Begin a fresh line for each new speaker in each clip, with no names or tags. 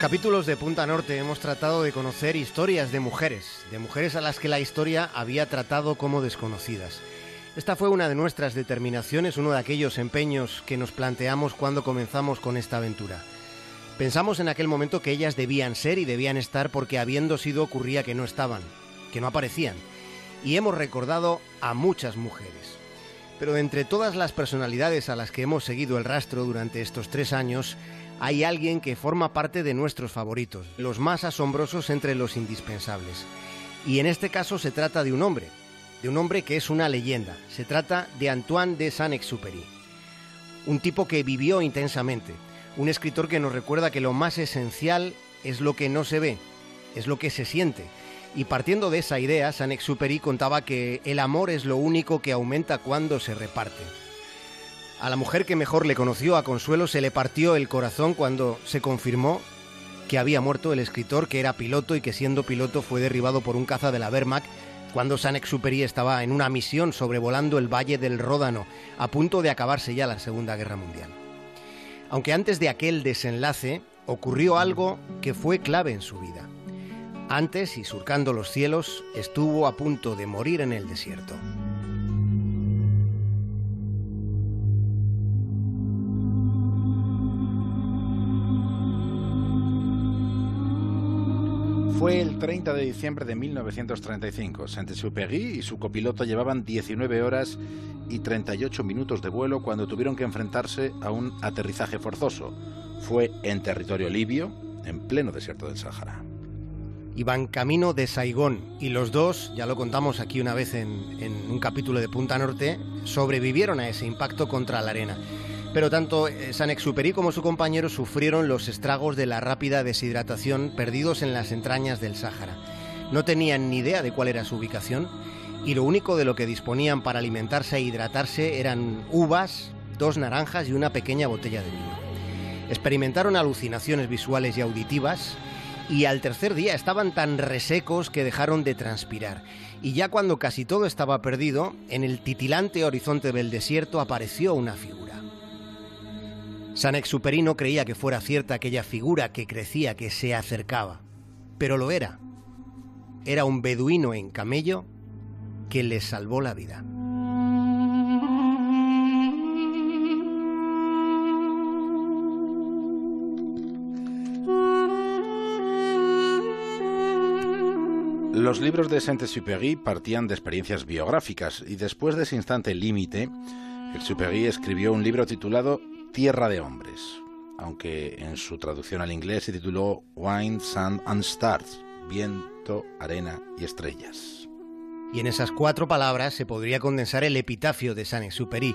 Capítulos de Punta Norte hemos tratado de conocer historias de mujeres, de mujeres a las que la historia había tratado como desconocidas. Esta fue una de nuestras determinaciones, uno de aquellos empeños que nos planteamos cuando comenzamos con esta aventura. Pensamos en aquel momento que ellas debían ser y debían estar porque habiendo sido ocurría que no estaban, que no aparecían. Y hemos recordado a muchas mujeres. Pero entre todas las personalidades a las que hemos seguido el rastro durante estos tres años, hay alguien que forma parte de nuestros favoritos, los más asombrosos entre los indispensables. Y en este caso se trata de un hombre, de un hombre que es una leyenda. Se trata de Antoine de Saint-Exupéry. Un tipo que vivió intensamente, un escritor que nos recuerda que lo más esencial es lo que no se ve, es lo que se siente. Y partiendo de esa idea, Saint-Exupéry contaba que el amor es lo único que aumenta cuando se reparte. A la mujer que mejor le conoció, a Consuelo, se le partió el corazón cuando se confirmó que había muerto el escritor, que era piloto y que siendo piloto fue derribado por un caza de la Wehrmacht cuando Saint-Exupéry estaba en una misión sobrevolando el Valle del Ródano, a punto de acabarse ya la Segunda Guerra Mundial. Aunque antes de aquel desenlace ocurrió algo que fue clave en su vida. Antes, y surcando los cielos, estuvo a punto de morir en el desierto.
Fue el 30 de diciembre de 1935. Saint-Exupéry y su copiloto llevaban 19 horas y 38 minutos de vuelo cuando tuvieron que enfrentarse a un aterrizaje forzoso. Fue en territorio libio, en pleno desierto del Sahara.
Iban camino de Saigón y los dos, ya lo contamos aquí una vez en, en un capítulo de Punta Norte, sobrevivieron a ese impacto contra la arena. Pero tanto eh, Saint-Exupéry como su compañero sufrieron los estragos de la rápida deshidratación perdidos en las entrañas del Sáhara. No tenían ni idea de cuál era su ubicación y lo único de lo que disponían para alimentarse e hidratarse eran uvas, dos naranjas y una pequeña botella de vino. Experimentaron alucinaciones visuales y auditivas y al tercer día estaban tan resecos que dejaron de transpirar. Y ya cuando casi todo estaba perdido, en el titilante horizonte del desierto apareció una figura. Saint-Exupéry no creía que fuera cierta aquella figura que crecía, que se acercaba, pero lo era. Era un beduino en camello que le salvó la vida.
Los libros de Saint-Exupéry partían de experiencias biográficas y después de ese instante límite, Exupéry escribió un libro titulado Tierra de Hombres, aunque en su traducción al inglés se tituló Wine, Sand and Stars, viento, arena y estrellas.
Y en esas cuatro palabras se podría condensar el epitafio de Saint-Exupéry,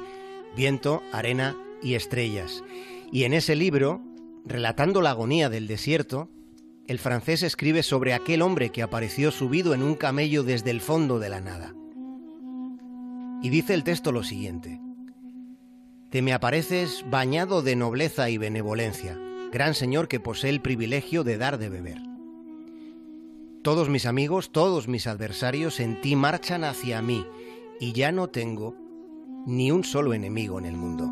viento, arena y estrellas. Y en ese libro, relatando la agonía del desierto, el francés escribe sobre aquel hombre que apareció subido en un camello desde el fondo de la nada. Y dice el texto lo siguiente te me apareces bañado de nobleza y benevolencia, gran señor que posee el privilegio de dar de beber. Todos mis amigos, todos mis adversarios en ti marchan hacia mí, y ya no tengo ni un solo enemigo en el mundo.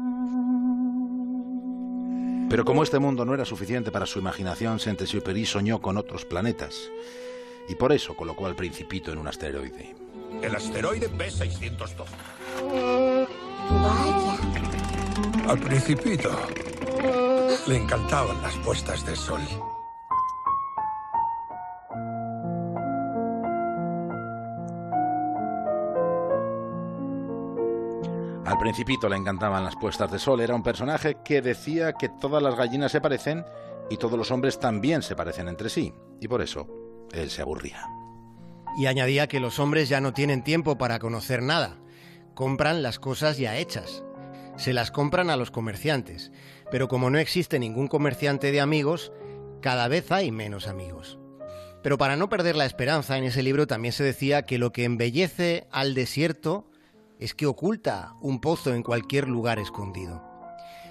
Pero como este mundo no era suficiente para su imaginación, Saint-Exupéry soñó con otros planetas, y por eso colocó al principito en un asteroide.
El asteroide B612. Al principito le encantaban las puestas de sol.
Al principito le encantaban las puestas de sol. Era un personaje que decía que todas las gallinas se parecen y todos los hombres también se parecen entre sí. Y por eso él se aburría.
Y añadía que los hombres ya no tienen tiempo para conocer nada. Compran las cosas ya hechas. Se las compran a los comerciantes. Pero como no existe ningún comerciante de amigos, cada vez hay menos amigos. Pero para no perder la esperanza, en ese libro también se decía que lo que embellece al desierto es que oculta un pozo en cualquier lugar escondido.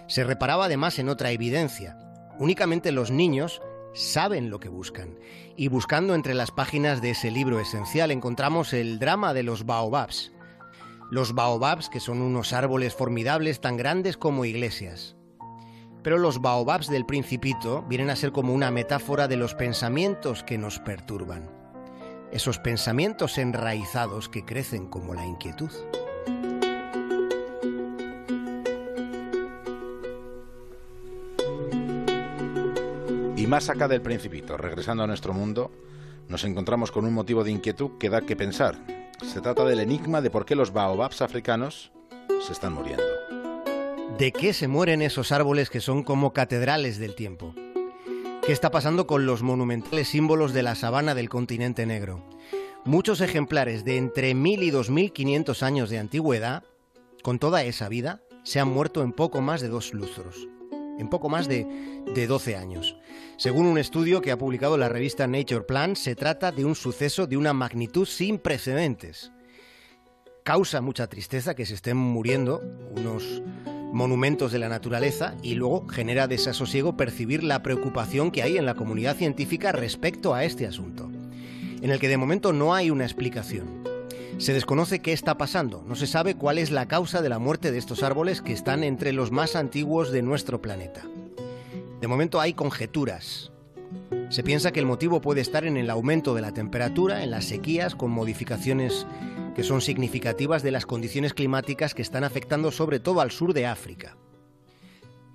Se reparaba además en otra evidencia. Únicamente los niños saben lo que buscan. Y buscando entre las páginas de ese libro esencial encontramos el drama de los baobabs. Los baobabs, que son unos árboles formidables tan grandes como iglesias. Pero los baobabs del principito vienen a ser como una metáfora de los pensamientos que nos perturban. Esos pensamientos enraizados que crecen como la inquietud.
Y más acá del principito, regresando a nuestro mundo, nos encontramos con un motivo de inquietud que da que pensar. Se trata del enigma de por qué los baobabs africanos se están muriendo.
¿De qué se mueren esos árboles que son como catedrales del tiempo? ¿Qué está pasando con los monumentales símbolos de la sabana del continente negro? Muchos ejemplares de entre 1000 y 2500 años de antigüedad, con toda esa vida, se han muerto en poco más de dos lustros en poco más de, de 12 años. Según un estudio que ha publicado la revista Nature Plan, se trata de un suceso de una magnitud sin precedentes. Causa mucha tristeza que se estén muriendo unos monumentos de la naturaleza y luego genera desasosiego percibir la preocupación que hay en la comunidad científica respecto a este asunto, en el que de momento no hay una explicación. Se desconoce qué está pasando, no se sabe cuál es la causa de la muerte de estos árboles que están entre los más antiguos de nuestro planeta. De momento hay conjeturas. Se piensa que el motivo puede estar en el aumento de la temperatura, en las sequías, con modificaciones que son significativas de las condiciones climáticas que están afectando sobre todo al sur de África.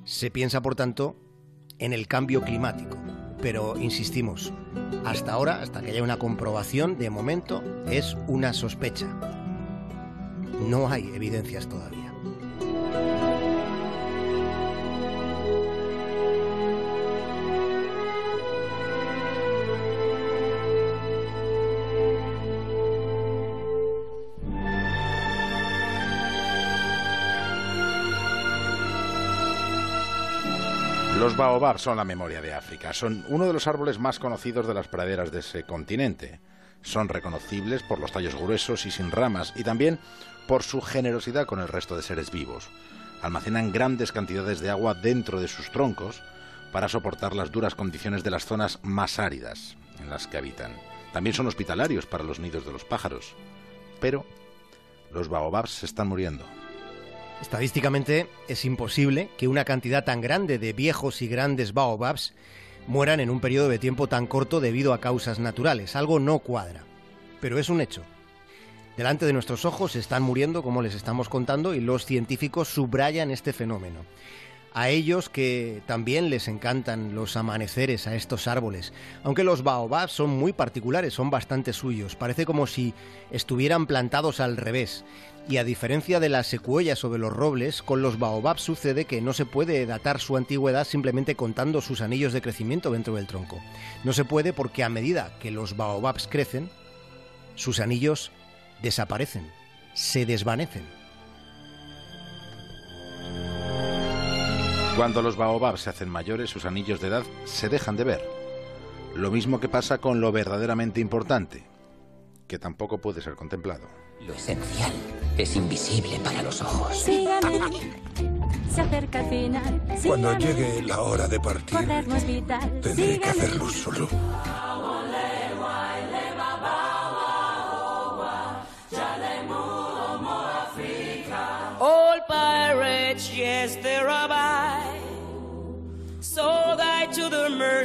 Se piensa, por tanto, en el cambio climático pero insistimos, hasta ahora, hasta que haya una comprobación, de momento es una sospecha. No hay evidencias todavía.
Los baobabs son la memoria de África. Son uno de los árboles más conocidos de las praderas de ese continente. Son reconocibles por los tallos gruesos y sin ramas y también por su generosidad con el resto de seres vivos. Almacenan grandes cantidades de agua dentro de sus troncos para soportar las duras condiciones de las zonas más áridas en las que habitan. También son hospitalarios para los nidos de los pájaros. Pero los baobabs se están muriendo.
Estadísticamente es imposible que una cantidad tan grande de viejos y grandes baobabs mueran en un periodo de tiempo tan corto debido a causas naturales. Algo no cuadra. Pero es un hecho. Delante de nuestros ojos están muriendo, como les estamos contando, y los científicos subrayan este fenómeno a ellos que también les encantan los amaneceres a estos árboles, aunque los baobabs son muy particulares, son bastante suyos, parece como si estuvieran plantados al revés. Y a diferencia de las secuoyas de los robles, con los baobabs sucede que no se puede datar su antigüedad simplemente contando sus anillos de crecimiento dentro del tronco. No se puede porque a medida que los baobabs crecen, sus anillos desaparecen, se desvanecen.
Cuando los baobabs se hacen mayores, sus anillos de edad se dejan de ver. Lo mismo que pasa con lo verdaderamente importante, que tampoco puede ser contemplado.
Lo esencial es invisible para los ojos.
Se acerca al final.
Cuando llegue la hora de partir, tendré que hacerlo solo.
All pirates, yes, they're by.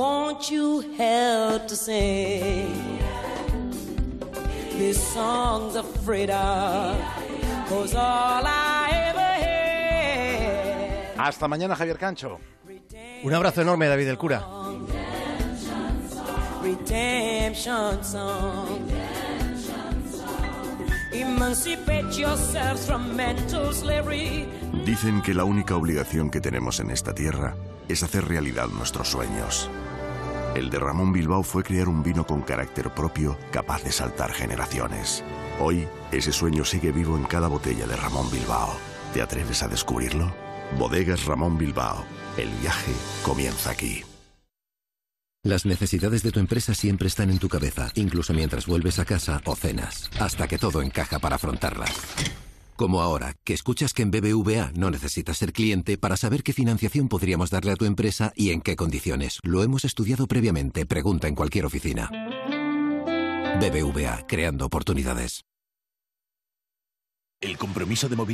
Won't you help to sing these songs of freedom? Cause all I ever had.
Hasta mañana, Javier Cancho.
Un abrazo enorme, David del Cura.
Redemption song. Emancipate yourselves from mental slavery.
Dicen que la única obligación que tenemos en esta tierra es hacer realidad nuestros sueños. El de Ramón Bilbao fue crear un vino con carácter propio capaz de saltar generaciones. Hoy, ese sueño sigue vivo en cada botella de Ramón Bilbao. ¿Te atreves a descubrirlo? Bodegas Ramón Bilbao. El viaje comienza aquí.
Las necesidades de tu empresa siempre están en tu cabeza, incluso mientras vuelves a casa o cenas, hasta que todo encaja para afrontarlas. Como ahora, que escuchas que en BBVA no necesitas ser cliente para saber qué financiación podríamos darle a tu empresa y en qué condiciones. Lo hemos estudiado previamente. Pregunta en cualquier oficina. BBVA, creando oportunidades.
El compromiso de movilidad